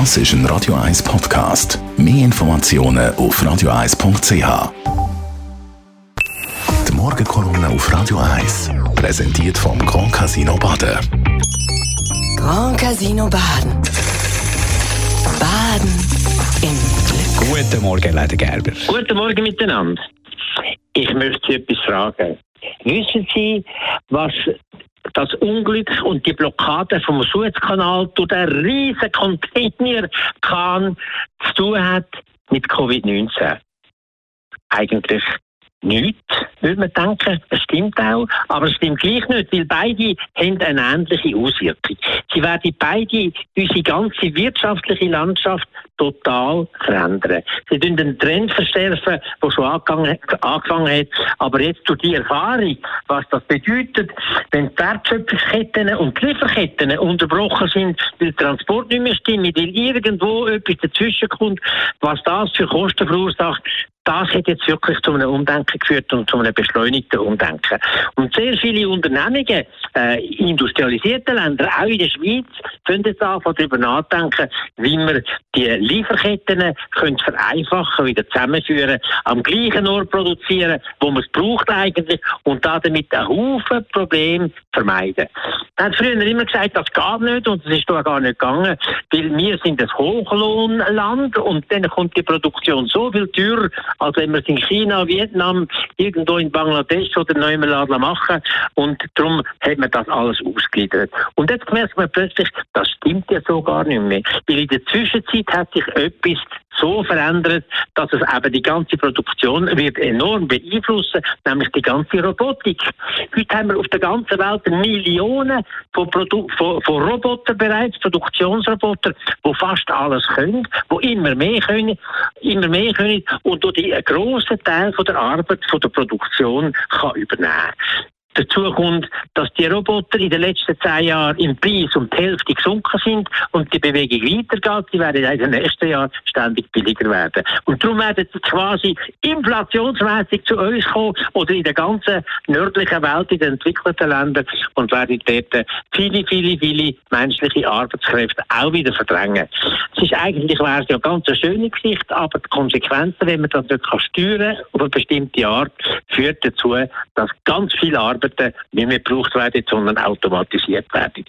Das ist ein Radio 1 Podcast. Mehr Informationen auf radio1.ch. Die Morgenkolumne auf Radio 1 präsentiert vom Grand Casino Baden. Grand Casino Baden. Baden im Glück. Guten Morgen, Leiter Gerber. Guten Morgen miteinander. Ich möchte Sie etwas fragen. Wissen Sie, was das Unglück und die Blockade vom Suezkanal durch den riesen Containerkahn zu tun hat mit Covid-19? Eigentlich nichts, würde man denken. Es stimmt auch, aber es stimmt gleich nicht, weil beide haben eine ähnliche Auswirkung. Sie werden beide unsere ganze wirtschaftliche Landschaft total verändern. Sie tun den Trend verschärfen, der schon angefangen hat, aber jetzt durch die Erfahrung, was das bedeutet, wenn die Wertschöpfungsketten und die Lieferketten unterbrochen sind, weil der Transport nicht mehr stimmt, weil irgendwo etwas dazwischen kommt, was das für Kosten verursacht, das hat jetzt wirklich zu einem Umdenken geführt und zu einem beschleunigten Umdenken. Und sehr viele Unternehmungen äh, in industrialisierten Ländern, auch in der Schweiz, können jetzt anfangen, darüber nachdenken, wie wir die Lieferketten können vereinfachen, wieder zusammenführen, am gleichen Ort produzieren, wo man es braucht eigentlich und damit einen Haufen Probleme vermeiden. Man hat früher immer gesagt, das geht nicht und das ist doch gar nicht gegangen, weil wir sind ein Hochlohnland und dann kommt die Produktion so viel teurer, als wenn wir es in China, Vietnam, irgendwo in Bangladesch oder Neumann machen. Und darum hat man das alles ausgegliedert. Und jetzt merkt man plötzlich, das stimmt ja so gar nicht mehr, weil in der Zwischenzeit hat sich etwas so verändert, dass es eben die ganze Produktion wird enorm beeinflussen, nämlich die ganze Robotik. Heute haben wir auf der ganzen Welt Millionen von, Produ von, von Robotern bereits, Produktionsroboter, die fast alles können, die immer mehr können, immer mehr können und die einen grossen Teil von der Arbeit, von der Produktion kann übernehmen. Dazu kommt, dass die Roboter in den letzten zehn Jahren im Preis um die Hälfte gesunken sind und die Bewegung weitergeht. Sie werden in den nächsten Jahren ständig billiger werden. Und darum werden sie quasi inflationsmäßig zu uns kommen oder in der ganzen nördlichen Welt, in den entwickelten Ländern und werden dort viele, viele, viele menschliche Arbeitskräfte auch wieder verdrängen. Es ist eigentlich wäre es ja ganz eine schöne Geschichte, aber die Konsequenzen, wenn man das nicht steuern kann, auf eine bestimmte Art, führt dazu, dass ganz viel Arbeit Arbeiten nicht mehr gebraucht werden, sondern automatisiert werden.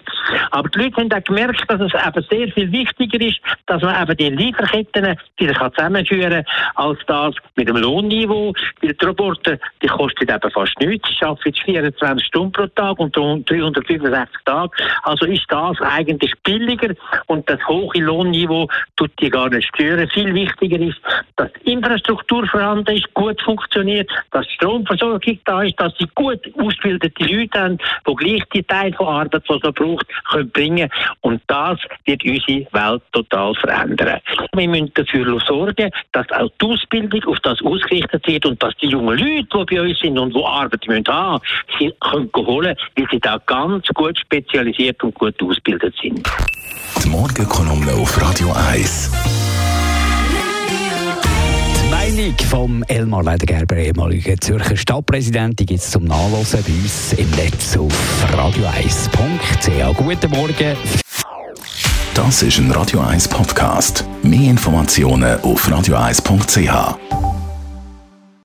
Aber die Leute haben auch gemerkt, dass es eben sehr viel wichtiger ist, dass man eben die Lieferketten die zusammenführen kann, als das mit dem Lohnniveau. Weil die Roboter, die kosten eben fast nichts. Sie arbeiten 24 Stunden pro Tag und 365 Tage. Also ist das eigentlich billiger und das hohe Lohnniveau tut die gar nicht stören. Viel wichtiger ist, dass die Infrastruktur vorhanden ist, gut funktioniert, dass die Stromversorgung da ist, dass sie gut ausgeführt ausgebildete Leute haben, die gleich die Teil von Arbeit, die man braucht, können bringen Und das wird unsere Welt total verändern. Wir müssen dafür sorgen, dass auch die Ausbildung auf das ausgerichtet wird und dass die jungen Leute, die bei uns sind und die Arbeit müssen haben, sie können holen, weil sie da ganz gut spezialisiert und gut ausgebildet sind. Die Morgenkolumne auf Radio 1. Meinung vom Elmar Ledergerber, ehemaliger Zürcher Stadtpräsident, die gibt es zum Nachlesen bei uns im Netz auf radio1.ch. Guten Morgen. Das ist ein Radio 1 Podcast. Mehr Informationen auf radio1.ch.